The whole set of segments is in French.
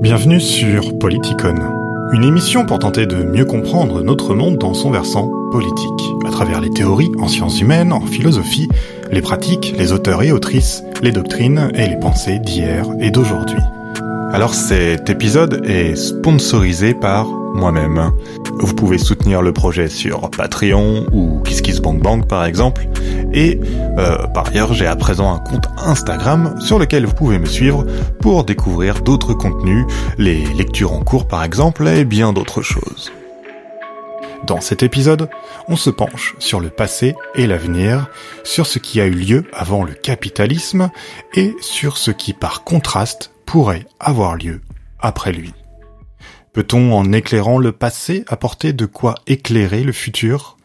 Bienvenue sur Politicon, une émission pour tenter de mieux comprendre notre monde dans son versant politique, à travers les théories en sciences humaines, en philosophie, les pratiques, les auteurs et autrices, les doctrines et les pensées d'hier et d'aujourd'hui. Alors cet épisode est sponsorisé par moi-même. Vous pouvez soutenir le projet sur Patreon ou KissKissBankBank par exemple. Et euh, par ailleurs, j'ai à présent un compte Instagram sur lequel vous pouvez me suivre pour découvrir d'autres contenus, les lectures en cours par exemple, et bien d'autres choses. Dans cet épisode, on se penche sur le passé et l'avenir, sur ce qui a eu lieu avant le capitalisme et sur ce qui par contraste pourrait avoir lieu après lui. Peut-on, en éclairant le passé, apporter de quoi éclairer le futur?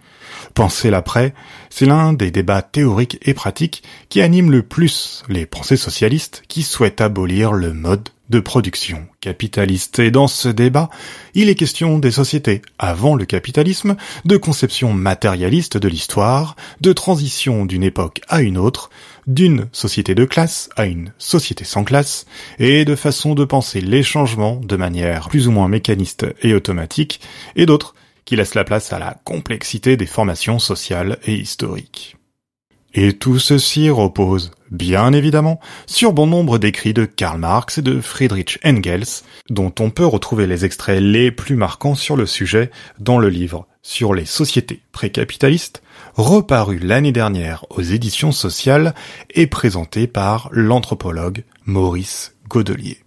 Penser l'après, c'est l'un des débats théoriques et pratiques qui animent le plus les pensées socialistes qui souhaitent abolir le mode de production capitaliste. Et dans ce débat, il est question des sociétés avant le capitalisme, de conception matérialiste de l'histoire, de transition d'une époque à une autre, d'une société de classe à une société sans classe, et de façon de penser les changements de manière plus ou moins mécaniste et automatique, et d'autres qui laissent la place à la complexité des formations sociales et historiques. Et tout ceci repose, bien évidemment, sur bon nombre d'écrits de Karl Marx et de Friedrich Engels, dont on peut retrouver les extraits les plus marquants sur le sujet dans le livre sur les sociétés précapitalistes, reparu l'année dernière aux éditions sociales et présenté par l'anthropologue Maurice Godelier.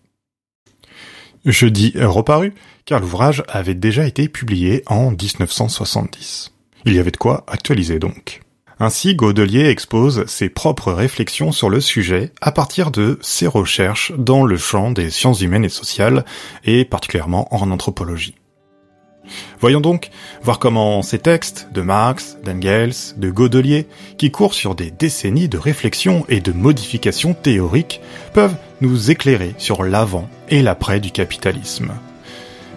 Je dis reparu, car l'ouvrage avait déjà été publié en 1970. Il y avait de quoi actualiser donc. Ainsi, Godelier expose ses propres réflexions sur le sujet à partir de ses recherches dans le champ des sciences humaines et sociales, et particulièrement en anthropologie. Voyons donc voir comment ces textes de Marx, d'Engels, de Godelier, qui courent sur des décennies de réflexion et de modifications théoriques, peuvent nous éclairer sur l'avant et l'après du capitalisme.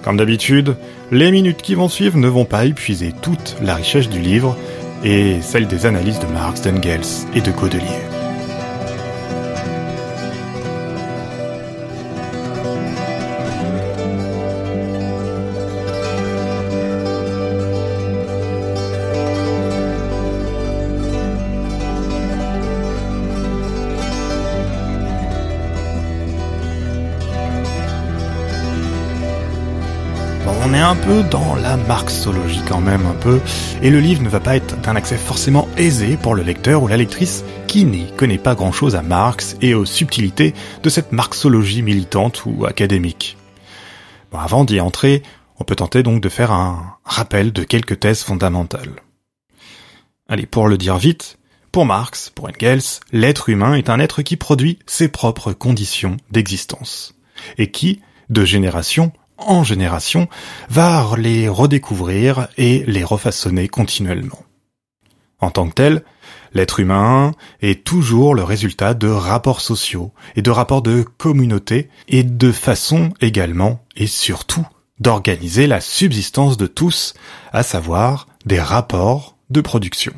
Comme d'habitude, les minutes qui vont suivre ne vont pas épuiser toute la richesse du livre, et celle des analyses de Marx, d'Engels et de Godelier. Un peu dans la marxologie quand même un peu, et le livre ne va pas être d'un accès forcément aisé pour le lecteur ou la lectrice qui n'y connaît pas grand chose à Marx et aux subtilités de cette marxologie militante ou académique. Avant d'y entrer, on peut tenter donc de faire un rappel de quelques thèses fondamentales. Allez, pour le dire vite, pour Marx, pour Engels, l'être humain est un être qui produit ses propres conditions d'existence, et qui, de génération en génération, va les redécouvrir et les refaçonner continuellement. En tant que tel, l'être humain est toujours le résultat de rapports sociaux et de rapports de communauté et de façon également et surtout d'organiser la subsistance de tous, à savoir des rapports de production.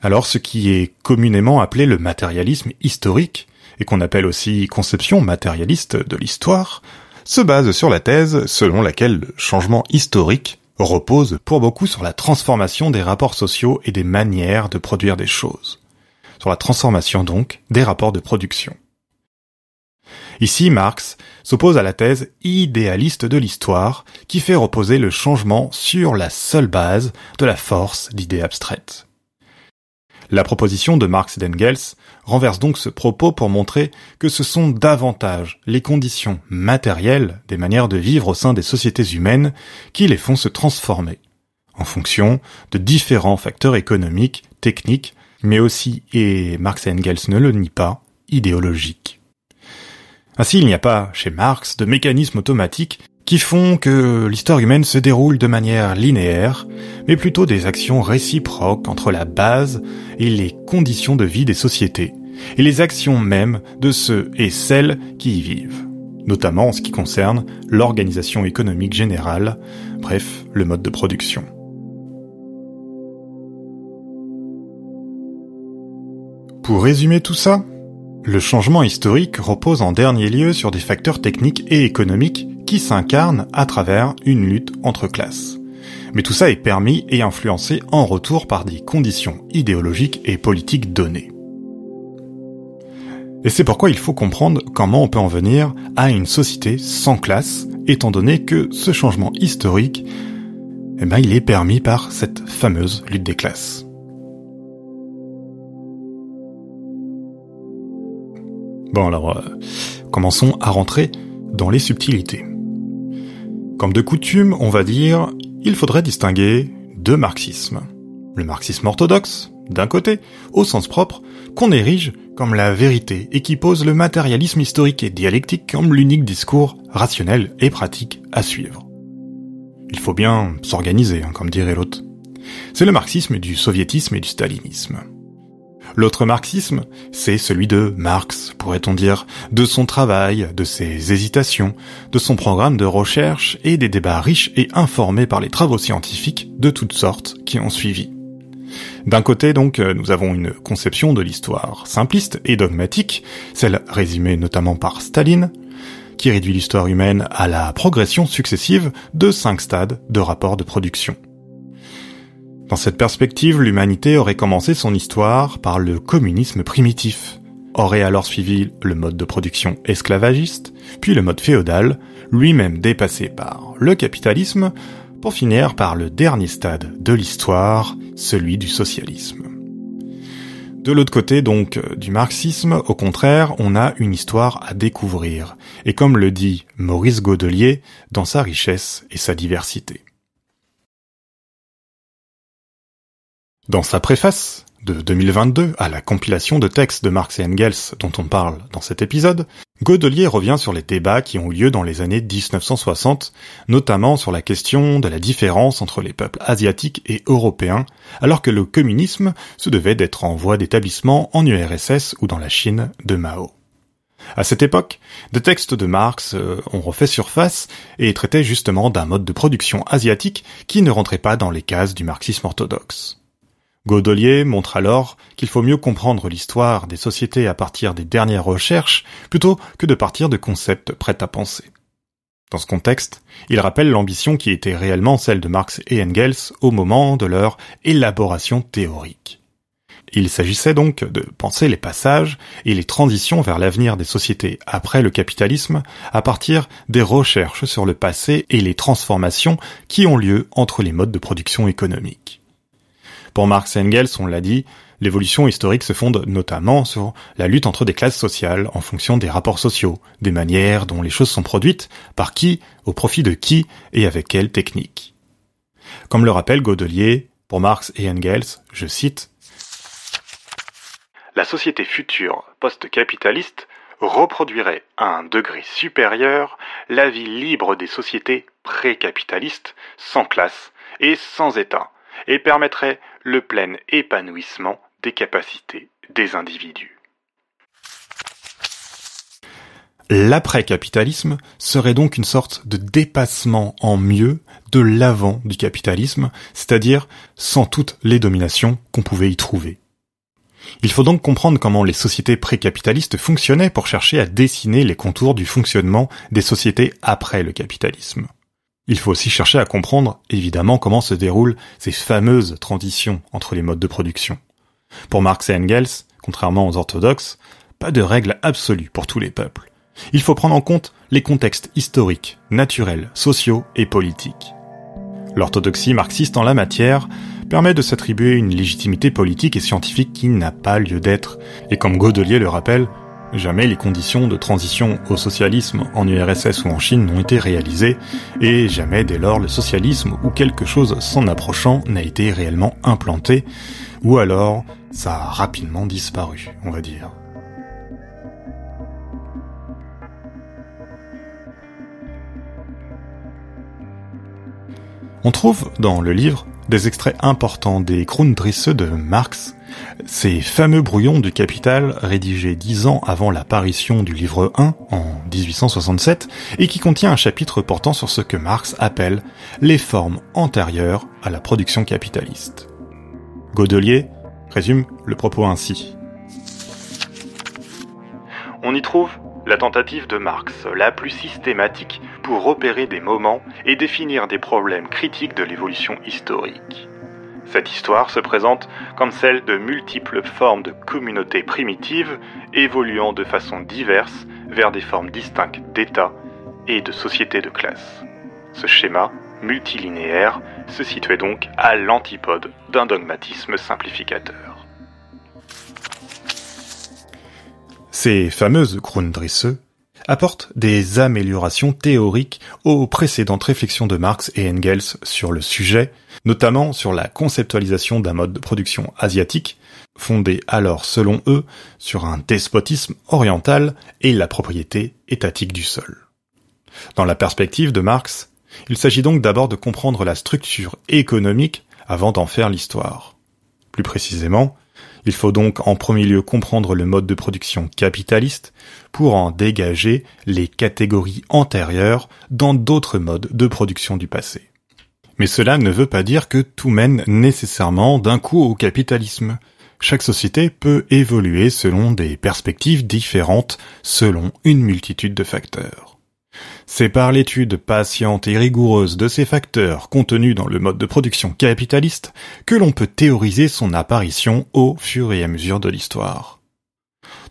Alors ce qui est communément appelé le matérialisme historique, et qu'on appelle aussi conception matérialiste de l'histoire, se base sur la thèse selon laquelle le changement historique repose pour beaucoup sur la transformation des rapports sociaux et des manières de produire des choses. Sur la transformation donc des rapports de production. Ici, Marx s'oppose à la thèse idéaliste de l'histoire qui fait reposer le changement sur la seule base de la force d'idées abstraites. La proposition de Marx et d'Engels renverse donc ce propos pour montrer que ce sont davantage les conditions matérielles des manières de vivre au sein des sociétés humaines qui les font se transformer, en fonction de différents facteurs économiques, techniques, mais aussi, et Marx et Engels ne le nient pas, idéologiques. Ainsi, il n'y a pas, chez Marx, de mécanisme automatique qui font que l'histoire humaine se déroule de manière linéaire, mais plutôt des actions réciproques entre la base et les conditions de vie des sociétés, et les actions mêmes de ceux et celles qui y vivent, notamment en ce qui concerne l'organisation économique générale, bref, le mode de production. Pour résumer tout ça, Le changement historique repose en dernier lieu sur des facteurs techniques et économiques qui s'incarnent à travers une lutte entre classes. Mais tout ça est permis et influencé en retour par des conditions idéologiques et politiques données. Et c'est pourquoi il faut comprendre comment on peut en venir à une société sans classe, étant donné que ce changement historique, eh ben, il est permis par cette fameuse lutte des classes. Bon alors, euh, commençons à rentrer dans les subtilités. Comme de coutume, on va dire, il faudrait distinguer deux marxismes. Le marxisme orthodoxe, d'un côté, au sens propre, qu'on érige comme la vérité et qui pose le matérialisme historique et dialectique comme l'unique discours rationnel et pratique à suivre. Il faut bien s'organiser, hein, comme dirait l'autre. C'est le marxisme du soviétisme et du stalinisme. L'autre marxisme, c'est celui de Marx, pourrait-on dire, de son travail, de ses hésitations, de son programme de recherche et des débats riches et informés par les travaux scientifiques de toutes sortes qui ont suivi. D'un côté donc, nous avons une conception de l'histoire simpliste et dogmatique, celle résumée notamment par Staline, qui réduit l'histoire humaine à la progression successive de cinq stades de rapport de production. Dans cette perspective, l'humanité aurait commencé son histoire par le communisme primitif, aurait alors suivi le mode de production esclavagiste, puis le mode féodal, lui-même dépassé par le capitalisme, pour finir par le dernier stade de l'histoire, celui du socialisme. De l'autre côté donc du marxisme, au contraire, on a une histoire à découvrir, et comme le dit Maurice Godelier, dans sa richesse et sa diversité. Dans sa préface de 2022 à la compilation de textes de Marx et Engels dont on parle dans cet épisode, Godelier revient sur les débats qui ont eu lieu dans les années 1960, notamment sur la question de la différence entre les peuples asiatiques et européens, alors que le communisme se devait d'être en voie d'établissement en URSS ou dans la Chine de Mao. À cette époque, des textes de Marx euh, ont refait surface et traitaient justement d'un mode de production asiatique qui ne rentrait pas dans les cases du marxisme orthodoxe. Godelier montre alors qu'il faut mieux comprendre l'histoire des sociétés à partir des dernières recherches plutôt que de partir de concepts prêts à penser. Dans ce contexte, il rappelle l'ambition qui était réellement celle de Marx et Engels au moment de leur élaboration théorique. Il s'agissait donc de penser les passages et les transitions vers l'avenir des sociétés après le capitalisme à partir des recherches sur le passé et les transformations qui ont lieu entre les modes de production économique. Pour Marx et Engels, on l'a dit, l'évolution historique se fonde notamment sur la lutte entre des classes sociales en fonction des rapports sociaux, des manières dont les choses sont produites, par qui, au profit de qui et avec quelle technique. Comme le rappelle Godelier, pour Marx et Engels, je cite, La société future post-capitaliste reproduirait à un degré supérieur la vie libre des sociétés pré-capitalistes, sans classe et sans État, et permettrait le plein épanouissement des capacités des individus. L'après-capitalisme serait donc une sorte de dépassement en mieux de l'avant du capitalisme, c'est-à-dire sans toutes les dominations qu'on pouvait y trouver. Il faut donc comprendre comment les sociétés pré-capitalistes fonctionnaient pour chercher à dessiner les contours du fonctionnement des sociétés après le capitalisme. Il faut aussi chercher à comprendre, évidemment, comment se déroulent ces fameuses transitions entre les modes de production. Pour Marx et Engels, contrairement aux orthodoxes, pas de règle absolue pour tous les peuples. Il faut prendre en compte les contextes historiques, naturels, sociaux et politiques. L'orthodoxie marxiste en la matière permet de s'attribuer une légitimité politique et scientifique qui n'a pas lieu d'être, et comme Godelier le rappelle, Jamais les conditions de transition au socialisme en URSS ou en Chine n'ont été réalisées, et jamais dès lors le socialisme ou quelque chose s'en approchant n'a été réellement implanté, ou alors ça a rapidement disparu, on va dire. On trouve dans le livre des extraits importants des Grundrisse de Marx, ces fameux brouillons du Capital rédigés dix ans avant l'apparition du livre 1 en 1867 et qui contient un chapitre portant sur ce que Marx appelle les formes antérieures à la production capitaliste. Godelier résume le propos ainsi. On y trouve la tentative de Marx, la plus systématique, pour repérer des moments et définir des problèmes critiques de l'évolution historique. Cette histoire se présente comme celle de multiples formes de communautés primitives évoluant de façon diverse vers des formes distinctes d'État et de sociétés de classe. Ce schéma, multilinéaire, se situait donc à l'antipode d'un dogmatisme simplificateur. Ces fameuses Grundrisse apportent des améliorations théoriques aux précédentes réflexions de Marx et Engels sur le sujet, notamment sur la conceptualisation d'un mode de production asiatique, fondé alors selon eux sur un despotisme oriental et la propriété étatique du sol. Dans la perspective de Marx, il s'agit donc d'abord de comprendre la structure économique avant d'en faire l'histoire. Plus précisément, il faut donc en premier lieu comprendre le mode de production capitaliste pour en dégager les catégories antérieures dans d'autres modes de production du passé. Mais cela ne veut pas dire que tout mène nécessairement d'un coup au capitalisme. Chaque société peut évoluer selon des perspectives différentes selon une multitude de facteurs. C'est par l'étude patiente et rigoureuse de ces facteurs contenus dans le mode de production capitaliste que l'on peut théoriser son apparition au fur et à mesure de l'histoire.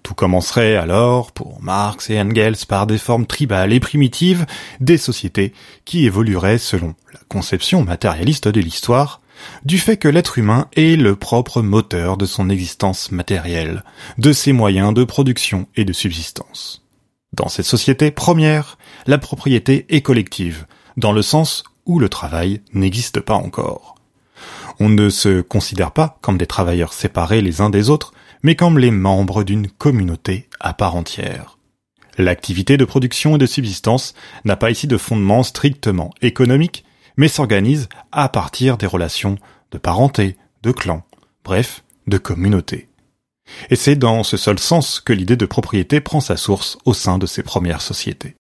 Tout commencerait alors, pour Marx et Engels, par des formes tribales et primitives des sociétés qui évolueraient selon la conception matérialiste de l'histoire, du fait que l'être humain est le propre moteur de son existence matérielle, de ses moyens de production et de subsistance. Dans cette société première, la propriété est collective, dans le sens où le travail n'existe pas encore. On ne se considère pas comme des travailleurs séparés les uns des autres, mais comme les membres d'une communauté à part entière. L'activité de production et de subsistance n'a pas ici de fondement strictement économique, mais s'organise à partir des relations de parenté, de clan, bref, de communauté. Et c'est dans ce seul sens que l'idée de propriété prend sa source au sein de ces premières sociétés.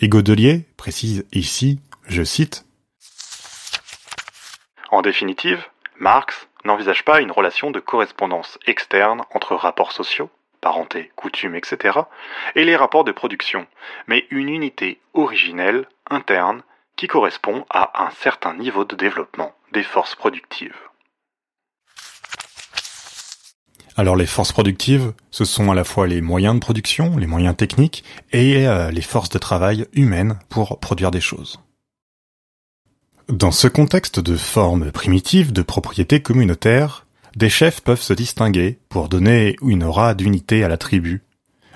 Et Godelier précise ici, je cite, En définitive, Marx n'envisage pas une relation de correspondance externe entre rapports sociaux, parenté, coutumes, etc., et les rapports de production, mais une unité originelle, interne, qui correspond à un certain niveau de développement des forces productives. Alors les forces productives, ce sont à la fois les moyens de production, les moyens techniques et euh, les forces de travail humaines pour produire des choses. Dans ce contexte de forme primitive de propriété communautaire, des chefs peuvent se distinguer pour donner une aura d'unité à la tribu.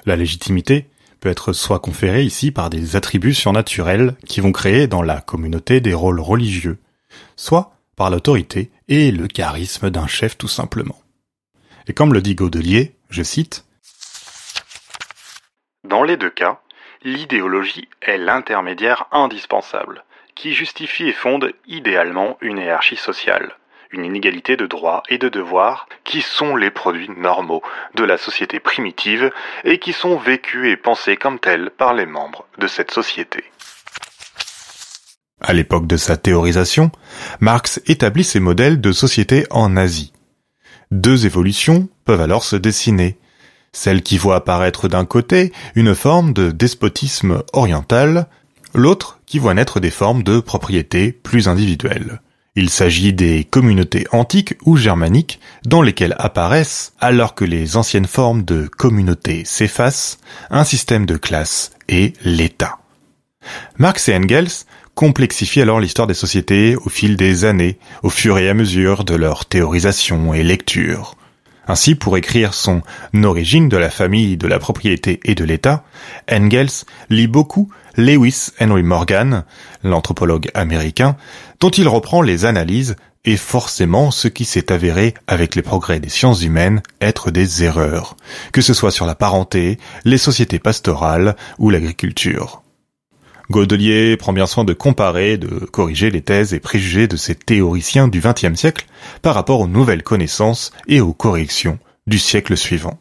La légitimité peut être soit conférée ici par des attributs surnaturels qui vont créer dans la communauté des rôles religieux, soit par l'autorité et le charisme d'un chef tout simplement. Et comme le dit Godelier, je cite, Dans les deux cas, l'idéologie est l'intermédiaire indispensable, qui justifie et fonde idéalement une hiérarchie sociale, une inégalité de droits et de devoirs qui sont les produits normaux de la société primitive et qui sont vécus et pensés comme tels par les membres de cette société. À l'époque de sa théorisation, Marx établit ses modèles de société en Asie, deux évolutions peuvent alors se dessiner. Celle qui voit apparaître d'un côté une forme de despotisme oriental, l'autre qui voit naître des formes de propriété plus individuelles. Il s'agit des communautés antiques ou germaniques dans lesquelles apparaissent, alors que les anciennes formes de communautés s'effacent, un système de classe et l'État. Marx et Engels complexifie alors l'histoire des sociétés au fil des années, au fur et à mesure de leur théorisation et lecture. Ainsi, pour écrire son Origine de la famille, de la propriété et de l'État, Engels lit beaucoup Lewis Henry Morgan, l'anthropologue américain, dont il reprend les analyses et forcément ce qui s'est avéré avec les progrès des sciences humaines être des erreurs, que ce soit sur la parenté, les sociétés pastorales ou l'agriculture. Godelier prend bien soin de comparer, de corriger les thèses et préjugés de ces théoriciens du XXe siècle par rapport aux nouvelles connaissances et aux corrections du siècle suivant.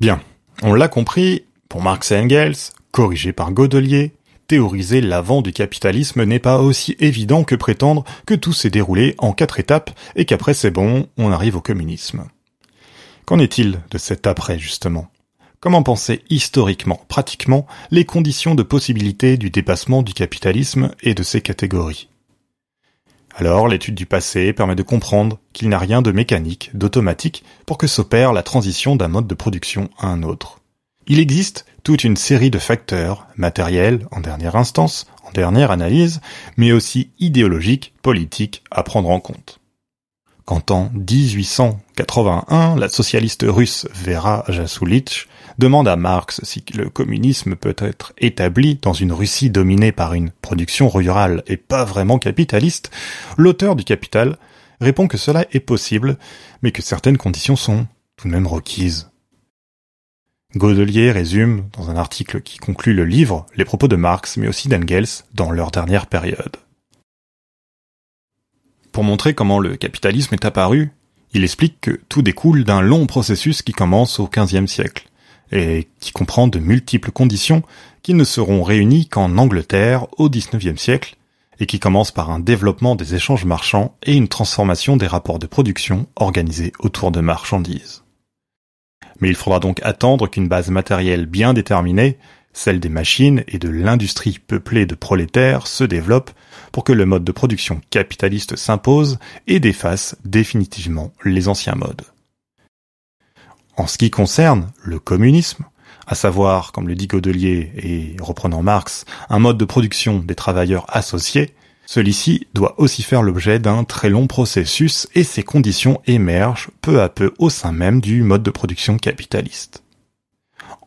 Bien, on l'a compris, pour Marx et Engels, corrigé par Godelier, théoriser l'avant du capitalisme n'est pas aussi évident que prétendre que tout s'est déroulé en quatre étapes et qu'après c'est bon, on arrive au communisme. Qu'en est-il de cet après, justement? Comment penser historiquement, pratiquement, les conditions de possibilité du dépassement du capitalisme et de ses catégories? Alors, l'étude du passé permet de comprendre qu'il n'y a rien de mécanique, d'automatique, pour que s'opère la transition d'un mode de production à un autre. Il existe toute une série de facteurs, matériels en dernière instance, en dernière analyse, mais aussi idéologiques, politiques, à prendre en compte. Quand en 1881, la socialiste russe Vera Jasulitch demande à Marx si le communisme peut être établi dans une Russie dominée par une production rurale et pas vraiment capitaliste, l'auteur du Capital répond que cela est possible, mais que certaines conditions sont tout de même requises. Godelier résume, dans un article qui conclut le livre, les propos de Marx mais aussi d'Engels dans leur dernière période. Pour montrer comment le capitalisme est apparu, il explique que tout découle d'un long processus qui commence au XVe siècle et qui comprend de multiples conditions qui ne seront réunies qu'en Angleterre au XIXe siècle, et qui commence par un développement des échanges marchands et une transformation des rapports de production organisés autour de marchandises. Mais il faudra donc attendre qu'une base matérielle bien déterminée, celle des machines et de l'industrie peuplée de prolétaires, se développe pour que le mode de production capitaliste s'impose et défasse définitivement les anciens modes. En ce qui concerne le communisme, à savoir, comme le dit Godelier et reprenant Marx, un mode de production des travailleurs associés, celui-ci doit aussi faire l'objet d'un très long processus et ses conditions émergent peu à peu au sein même du mode de production capitaliste.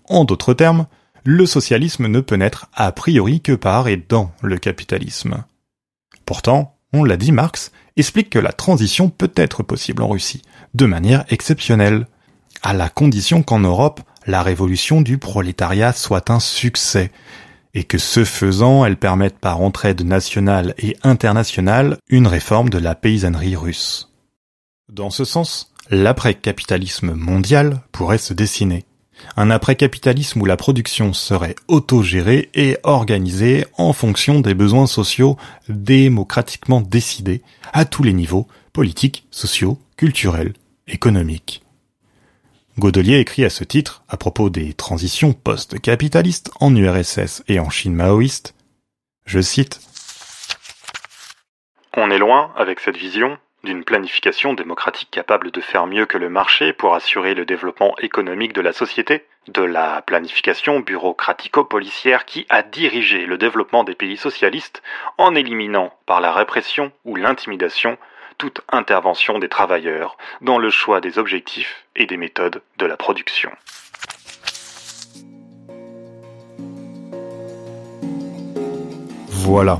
En d'autres termes, le socialisme ne peut naître a priori que par et dans le capitalisme. Pourtant, on l'a dit, Marx explique que la transition peut être possible en Russie, de manière exceptionnelle, à la condition qu'en Europe, la révolution du prolétariat soit un succès, et que ce faisant, elle permette par entraide nationale et internationale une réforme de la paysannerie russe. Dans ce sens, l'après-capitalisme mondial pourrait se dessiner. Un après-capitalisme où la production serait autogérée et organisée en fonction des besoins sociaux démocratiquement décidés à tous les niveaux, politiques, sociaux, culturels, économiques. Godelier écrit à ce titre, à propos des transitions post-capitalistes en URSS et en Chine maoïste, je cite On est loin, avec cette vision, d'une planification démocratique capable de faire mieux que le marché pour assurer le développement économique de la société, de la planification bureaucratico-policière qui a dirigé le développement des pays socialistes en éliminant par la répression ou l'intimidation toute intervention des travailleurs dans le choix des objectifs et des méthodes de la production. Voilà,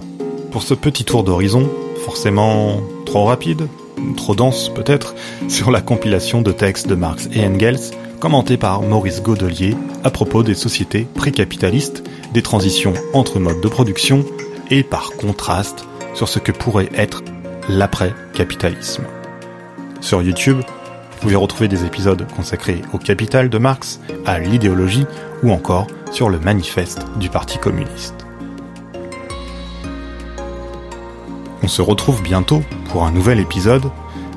pour ce petit tour d'horizon, forcément trop rapide, trop dense peut-être, sur la compilation de textes de Marx et Engels, commentés par Maurice Godelier à propos des sociétés précapitalistes, des transitions entre modes de production et par contraste sur ce que pourrait être l'après-capitalisme. Sur YouTube, vous pouvez retrouver des épisodes consacrés au capital de Marx, à l'idéologie ou encore sur le manifeste du Parti communiste. On se retrouve bientôt pour un nouvel épisode,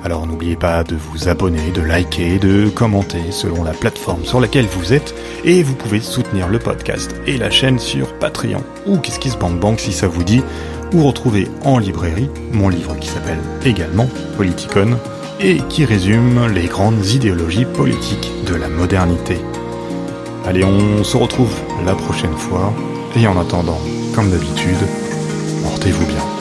alors n'oubliez pas de vous abonner, de liker, de commenter selon la plateforme sur laquelle vous êtes, et vous pouvez soutenir le podcast et la chaîne sur Patreon ou KissKissBankBank si ça vous dit, ou retrouver en librairie mon livre qui s'appelle également Politicon et qui résume les grandes idéologies politiques de la modernité. Allez, on se retrouve la prochaine fois et en attendant, comme d'habitude, portez-vous bien.